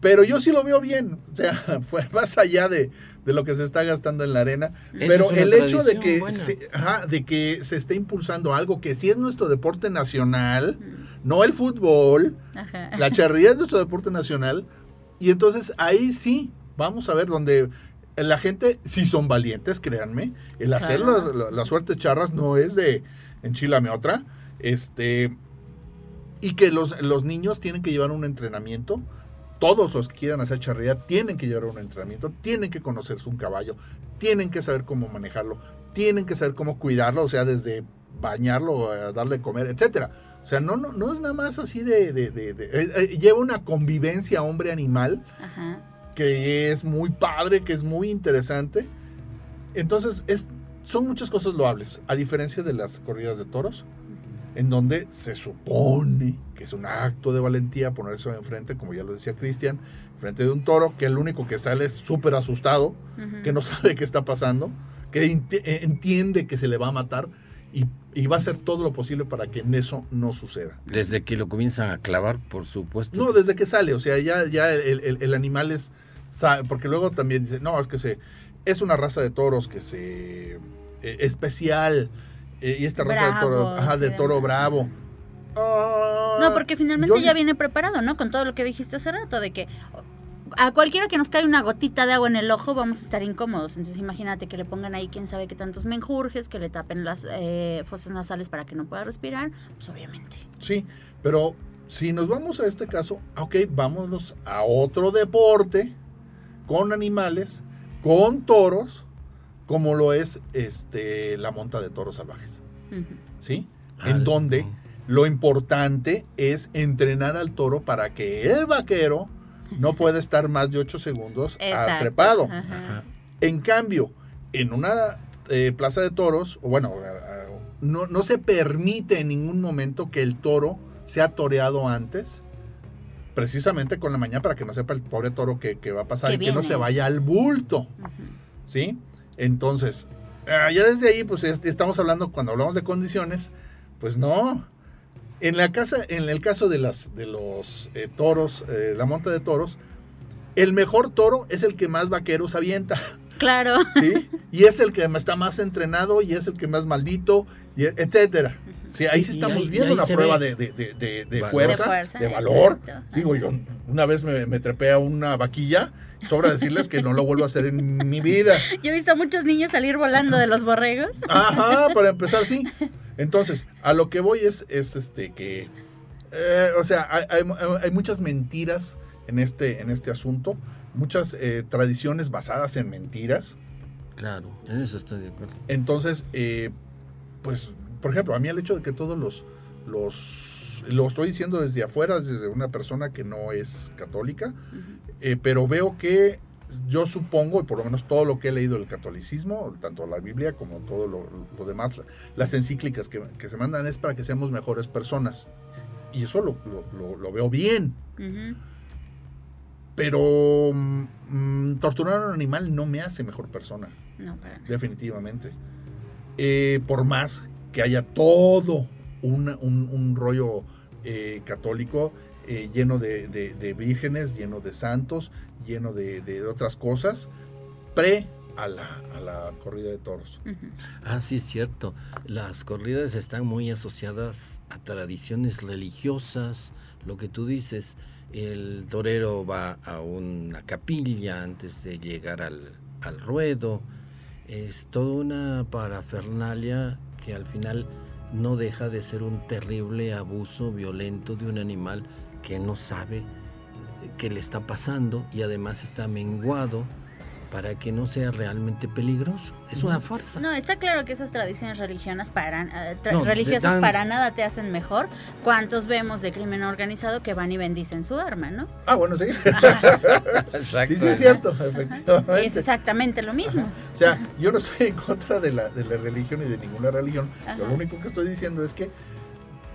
pero yo sí lo veo bien, o sea, fue más allá de, lo que se está gastando en la arena. pero el hecho de que, se, de que se esté impulsando algo que sí es nuestro deporte nacional, no el fútbol, la charrería es nuestro deporte nacional, y entonces ahí sí, vamos a ver donde la gente sí son valientes, créanme, el hacer las, suertes charras no es de enchilame otra, este, y que los, los niños tienen que llevar un entrenamiento todos los que quieran hacer charrería tienen que llevar un entrenamiento, tienen que conocerse un caballo, tienen que saber cómo manejarlo, tienen que saber cómo cuidarlo, o sea, desde bañarlo, eh, darle de comer, etcétera. O sea, no, no, no es nada más así de... de, de- de- eh, eh, lleva una convivencia hombre-animal que es muy padre, que es muy interesante. Entonces, es, son muchas cosas loables, a diferencia de las corridas de toros, en donde se supone que es un acto de valentía ponerse enfrente, como ya lo decía Cristian, frente de un toro, que el único que sale es súper asustado, que no sabe qué está pasando, que eh, entiende que se le va a matar y, y va a hacer todo lo posible para que en eso no suceda.
Desde que lo comienzan a clavar, por supuesto.
No, desde que sale, o sea, ya, ya el, el- el animal es, sa- porque luego también dice, no, es que se, es una raza de toros que se, eh, especial, y esta raza de toro, ajá, de toro bravo. Ah,
No, porque finalmente
yo-
ya viene preparado, ¿no? Con todo lo que dijiste hace rato, de que a cualquiera que nos caiga una gotita de agua en el ojo vamos a estar incómodos. Entonces imagínate que le pongan ahí quién sabe qué tantos menjurjes, que le tapen las eh, fosas nasales para que no pueda respirar, pues obviamente.
Sí, pero si nos vamos a este caso, ok, vámonos a otro deporte con animales, con toros, como lo es este, la monta de toros salvajes. ¿sí?
Ah,
en donde lo importante es entrenar al toro para que el vaquero no pueda estar más de 8 segundos
Exacto.
trepado.
Ajá.
Ajá.
En cambio, en una eh, plaza de toros, o bueno, no, no se permite en ningún momento que el toro sea toreado antes, precisamente con la mañana para que no sepa el pobre toro que, que va a pasar
Que
y que no se vaya al bulto. ¿sí? Entonces, ah, ya desde ahí, pues es- estamos hablando, cuando hablamos de condiciones, pues no. En, la casa, en el caso de, las, de los eh, toros, eh, la monta de toros, el mejor toro es el que más vaqueros avienta.
Claro.
¿sí? Y es el que está más entrenado y es el que más maldito, y e- etcétera. Sí, ahí sí estamos
ahí-
viendo una prueba de, de- de- de
valor.
fuerza,
De fuerza,
de valor.
exacto.
Digo, yo una vez me, me trepé a una vaquilla, sobra decirles que no lo vuelvo a hacer en mi vida.
Yo he visto a muchos niños salir volando de los borregos.
Ajá, para empezar, sí. Entonces, a lo que voy es, es este que, eh, o sea, hay, hay- hay muchas mentiras en este, en este asunto, muchas eh, tradiciones basadas en mentiras.
Claro, en eso estoy de acuerdo.
Entonces, eh, pues, por ejemplo, a mí el hecho de que todos los, los, lo estoy diciendo desde afuera, desde una persona que no es católica, eh, pero veo que yo supongo, y por lo menos todo lo que he leído del catolicismo, tanto la Biblia como todo lo, lo demás, la- las encíclicas que, que se mandan es para que seamos mejores personas. Y eso lo, lo- veo bien. Pero mm, torturar a un animal no me hace mejor persona.
No, para nada.
definitivamente. Eh, por más que haya todo un, un- un rollo eh, católico eh, lleno de, de- de vírgenes, lleno de santos, lleno de, de otras cosas, pre a la, a la corrida de toros.
Ah, sí, es cierto. Las corridas están muy asociadas a tradiciones religiosas. Lo que tú dices, el torero va a una capilla antes de llegar al, al ruedo. Es toda una parafernalia que al final no deja de ser un terrible abuso violento de un animal que no sabe qué le está pasando y además está menguado para que no sea realmente peligroso. Es una farsa.
No, está claro que esas tradiciones religiosas para, eh, tra-
No,
religiosas
dan-
para nada te hacen mejor. ¿Cuántos vemos de crimen organizado que van y bendicen su arma, no?
Ah, bueno, sí.
Exacto.
sí, sí, es cierto,
Es
efectivamente.
exactamente lo mismo.
O sea, yo no estoy en contra de la, de la religión y de ninguna religión. Lo único que estoy diciendo es que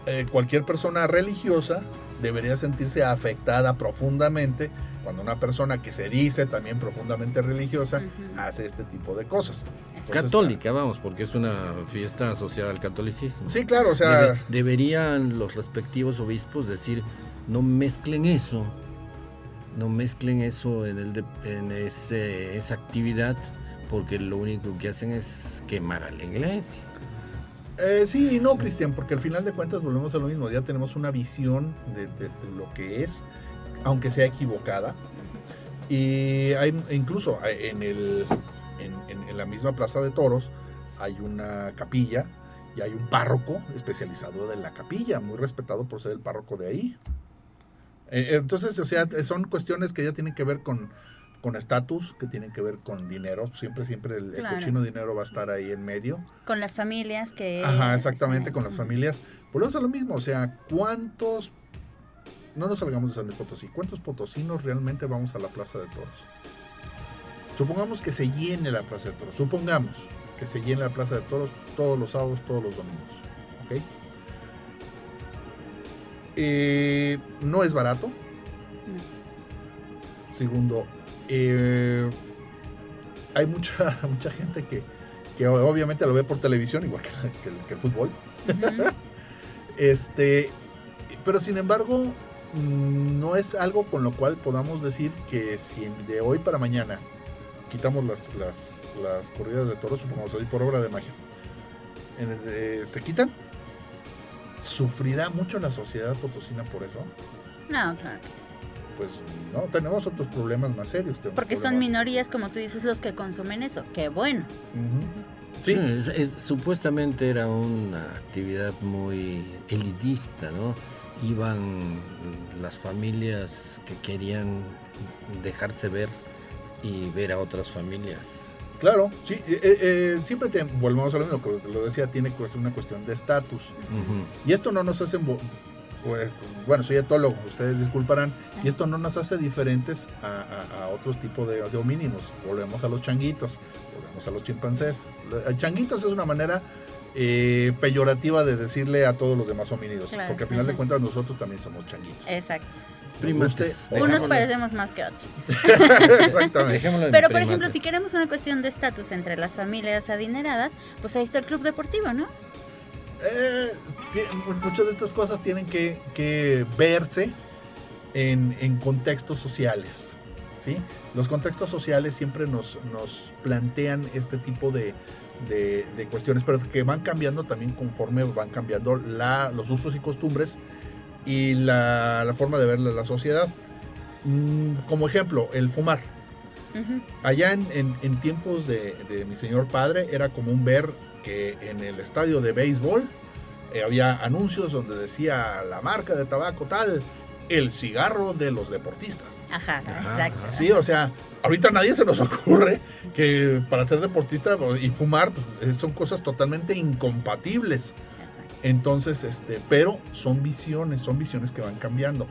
eh, cualquier persona religiosa debería sentirse afectada profundamente cuando una persona que se dice también profundamente religiosa hace este tipo de cosas. Entonces,
Católica, vamos, porque es una fiesta asociada al catolicismo.
Sí, claro, o sea,
Debe- deberían los respectivos obispos decir, no mezclen eso, no mezclen eso en, el de- en ese- esa actividad, porque lo único que hacen es quemar a la iglesia.
eh, sí y no, Cristian, porque al final de cuentas volvemos a lo mismo. Ya tenemos una visión de, de- de lo que es, aunque sea equivocada. Y hay incluso en, el, en, en- en la misma Plaza de Toros hay una capilla y hay un párroco especializado de la capilla, muy respetado por ser el párroco de ahí. Eh, entonces, o sea, son cuestiones que ya tienen que ver con con estatus, que tienen que ver con dinero. Siempre, siempre el, cochino dinero va a estar ahí en medio.
Con las familias que...
Ajá, exactamente, con las familias. Volvemos a lo mismo, o sea, ¿cuántos... No nos salgamos de San Luis Potosí. ¿Cuántos potosinos realmente vamos a la Plaza de Toros? Supongamos que se llene la Plaza de Toros. Supongamos que se llene la Plaza de Toros todos los sábados, todos los domingos. ¿Ok? Eh, no es barato. Segundo, eh, hay mucha, mucha gente que, que, obviamente lo ve por televisión, igual que, el fútbol. este, pero sin embargo, no es algo con lo cual podamos decir que si de hoy para mañana quitamos las, las, las corridas de toros, supongamos hoy por obra de magia, eh, se quitan, ¿sufrirá mucho la sociedad potosina por eso?
No, claro
pues no, tenemos otros problemas más serios.
Porque son minorías, como tú dices, los que consumen eso. Qué bueno.
Sí, supuestamente era una actividad muy elitista, ¿no? Iban las familias que querían dejarse ver y ver a otras familias.
Claro, sí, eh, eh, eh, siempre te, volvemos a lo mismo, como te lo decía, tiene que ser una cuestión de estatus. Y esto no nos hace pues, bueno, soy etólogo, ustedes disculparán, y esto no nos hace diferentes a, otros tipos de, de, homínidos. Volvemos a los changuitos, volvemos a los chimpancés. Changuitos es una manera eh, peyorativa de decirle a todos los demás homínidos, porque al final de cuentas nosotros también somos changuitos.
Exacto. Unos parecemos más que otros.
Exactamente.
Pero, por ejemplo, si queremos una cuestión de estatus entre las familias adineradas, pues ahí está el club deportivo, ¿no?
eh, muchas de estas cosas tienen que, verse en, contextos sociales. ¿sí? Los contextos sociales siempre nos, nos plantean este tipo de, cuestiones, pero que van cambiando también conforme van cambiando la, los usos y costumbres y la, forma de ver la, sociedad. Mm, como ejemplo, el fumar. Allá en, tiempos de, de, mi señor padre era común ver que en el estadio de béisbol eh, había anuncios donde decía la marca de tabaco tal, el cigarro de los deportistas.
Ajá, exacto.
Sí, o sea, ahorita a nadie se nos ocurre que para ser deportista y fumar pues, son cosas totalmente incompatibles. Entonces, este, pero son visiones, son visiones que van cambiando.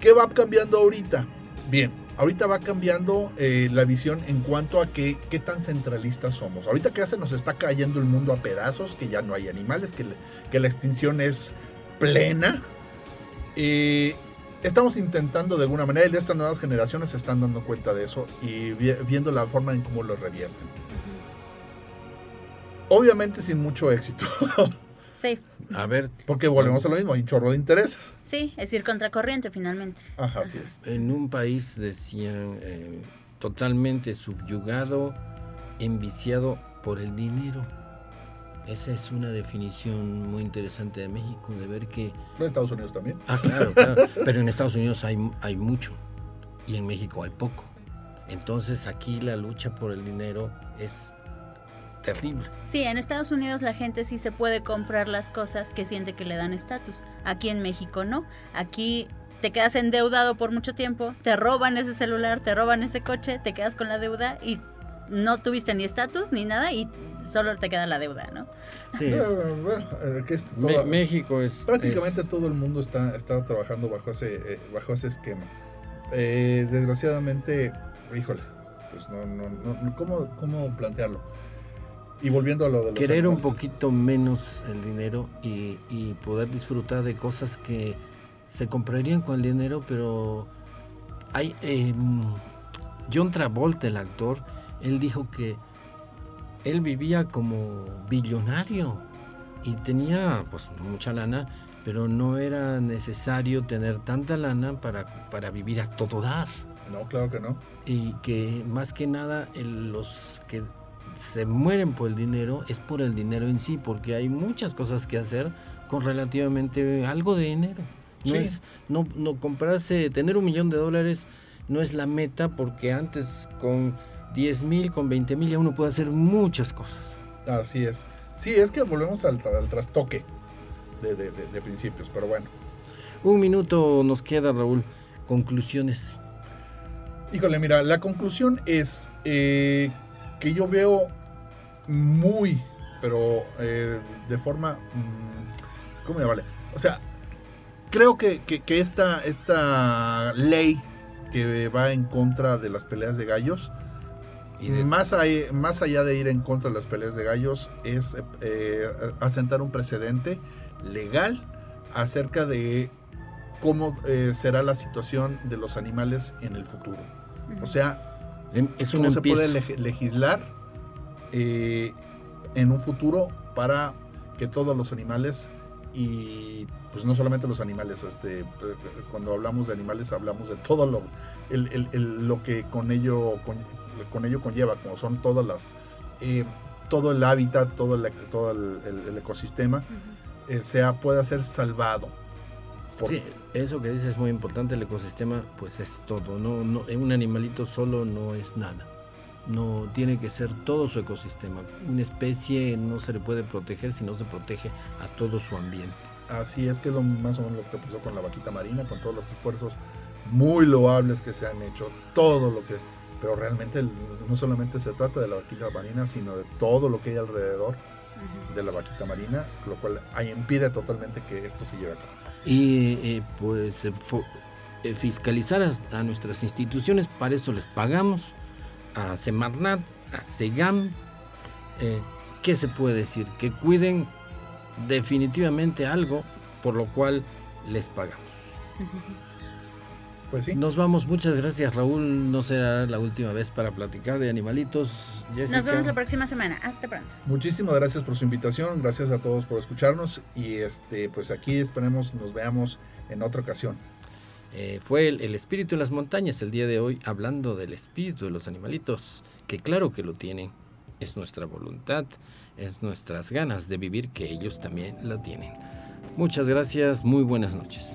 ¿Qué va cambiando ahorita? Bien, ahorita va cambiando eh, la visión en cuanto a qué, qué tan centralistas somos. Ahorita que se nos está cayendo el mundo a pedazos, que ya no hay animales, que, que la extinción es plena. Eh, estamos intentando de alguna manera, y estas nuevas generaciones se están dando cuenta de eso y viendo la forma en cómo lo revierten. Obviamente sin mucho éxito.
Sí.
A ver.
Porque volvemos a lo mismo, hay un chorro de intereses.
Sí, es ir contracorriente finalmente.
Ajá, así es.
En un país decían eh, totalmente subyugado, enviciado por el dinero. Esa es una definición muy interesante de México, de ver que...
En Estados Unidos también.
Ah, claro, claro. Pero en Estados Unidos hay, hay mucho y en México hay poco. Entonces aquí la lucha por el dinero es terrible.
Sí, en Estados Unidos la gente sí se puede comprar las cosas que siente que le dan estatus. Aquí en México no. Aquí te quedas endeudado por mucho tiempo, te roban ese celular, te roban ese coche, te quedas con la deuda y no tuviste ni estatus ni nada y solo te queda la deuda, ¿no?
Sí, bueno, eh, México es
prácticamente todo el mundo está, está trabajando bajo ese eh, bajo ese esquema. Eh, desgraciadamente, híjole, pues no, no, no ¿cómo, ¿cómo plantearlo? Y volviendo a lo de los
Querer un poquito menos el dinero y, poder disfrutar de cosas que se comprarían con el dinero, pero hay em, John Travolta, el actor, él dijo que él vivía como billonario y tenía pues mucha lana, pero no era necesario tener tanta lana para, para vivir a todo dar.
No, claro que no.
Y que más que nada los que se mueren por el dinero es por el dinero en sí, porque hay muchas cosas que hacer con relativamente algo de dinero. No es no, no comprarse, tener un millón de dólares no es la meta porque antes con 10 mil, con 20 mil ya uno puede hacer muchas cosas.
Así es. Sí, es que volvemos al, trastoque de, principios, pero bueno.
Un minuto nos queda, Raúl. Conclusiones.
Híjole, mira, la conclusión es eh, que yo veo muy, pero eh, de forma... Mm, ¿Cómo me vale? O sea, creo que, que, esta, esta ley que va en contra de las peleas de gallos, y más, más allá de ir en contra de las peleas de gallos, es eh, asentar un precedente legal acerca de cómo eh, será la situación de los animales en el futuro. O sea, cómo se puede legislar eh, en un futuro para que todos los animales y pues no solamente los animales, este, cuando hablamos de animales hablamos de todo lo, lo que con ello, con, ello conlleva, como son todas las, eh, todo el hábitat, todo el, todo el, ecosistema, eh, sea, pueda ser salvado.
Sí, eso que dices es muy importante, el ecosistema pues es todo, no, no, un animalito solo no es nada no tiene que ser todo su ecosistema. Una especie no se le puede proteger si no se protege a todo su ambiente.
Así es que es lo, más o menos lo que pasó con la vaquita marina, con todos los esfuerzos muy loables que se han hecho, todo lo que... Pero realmente no solamente se trata de la vaquita marina, sino de todo lo que hay alrededor de la vaquita marina, lo cual impide totalmente que esto se lleve a cabo.
Y eh, pues eh, eh, fiscalizar a, nuestras instituciones, para eso les pagamos, a Semarnat, a Segam, ¿qué se puede decir? Que cuiden definitivamente algo por lo cual les pagamos.
Pues sí.
Nos vamos, muchas gracias Raúl, no será la última vez para platicar de animalitos.
Nos vemos la próxima semana, hasta pronto.
Muchísimas gracias por su invitación, gracias a todos por escucharnos y este pues aquí esperemos nos veamos en otra ocasión.
Eh, fue el, el, espíritu en las montañas el día de hoy hablando del espíritu de los animalitos, que claro que lo tienen, es nuestra voluntad es nuestras ganas de vivir que ellos también lo tienen. Muchas gracias, muy buenas noches.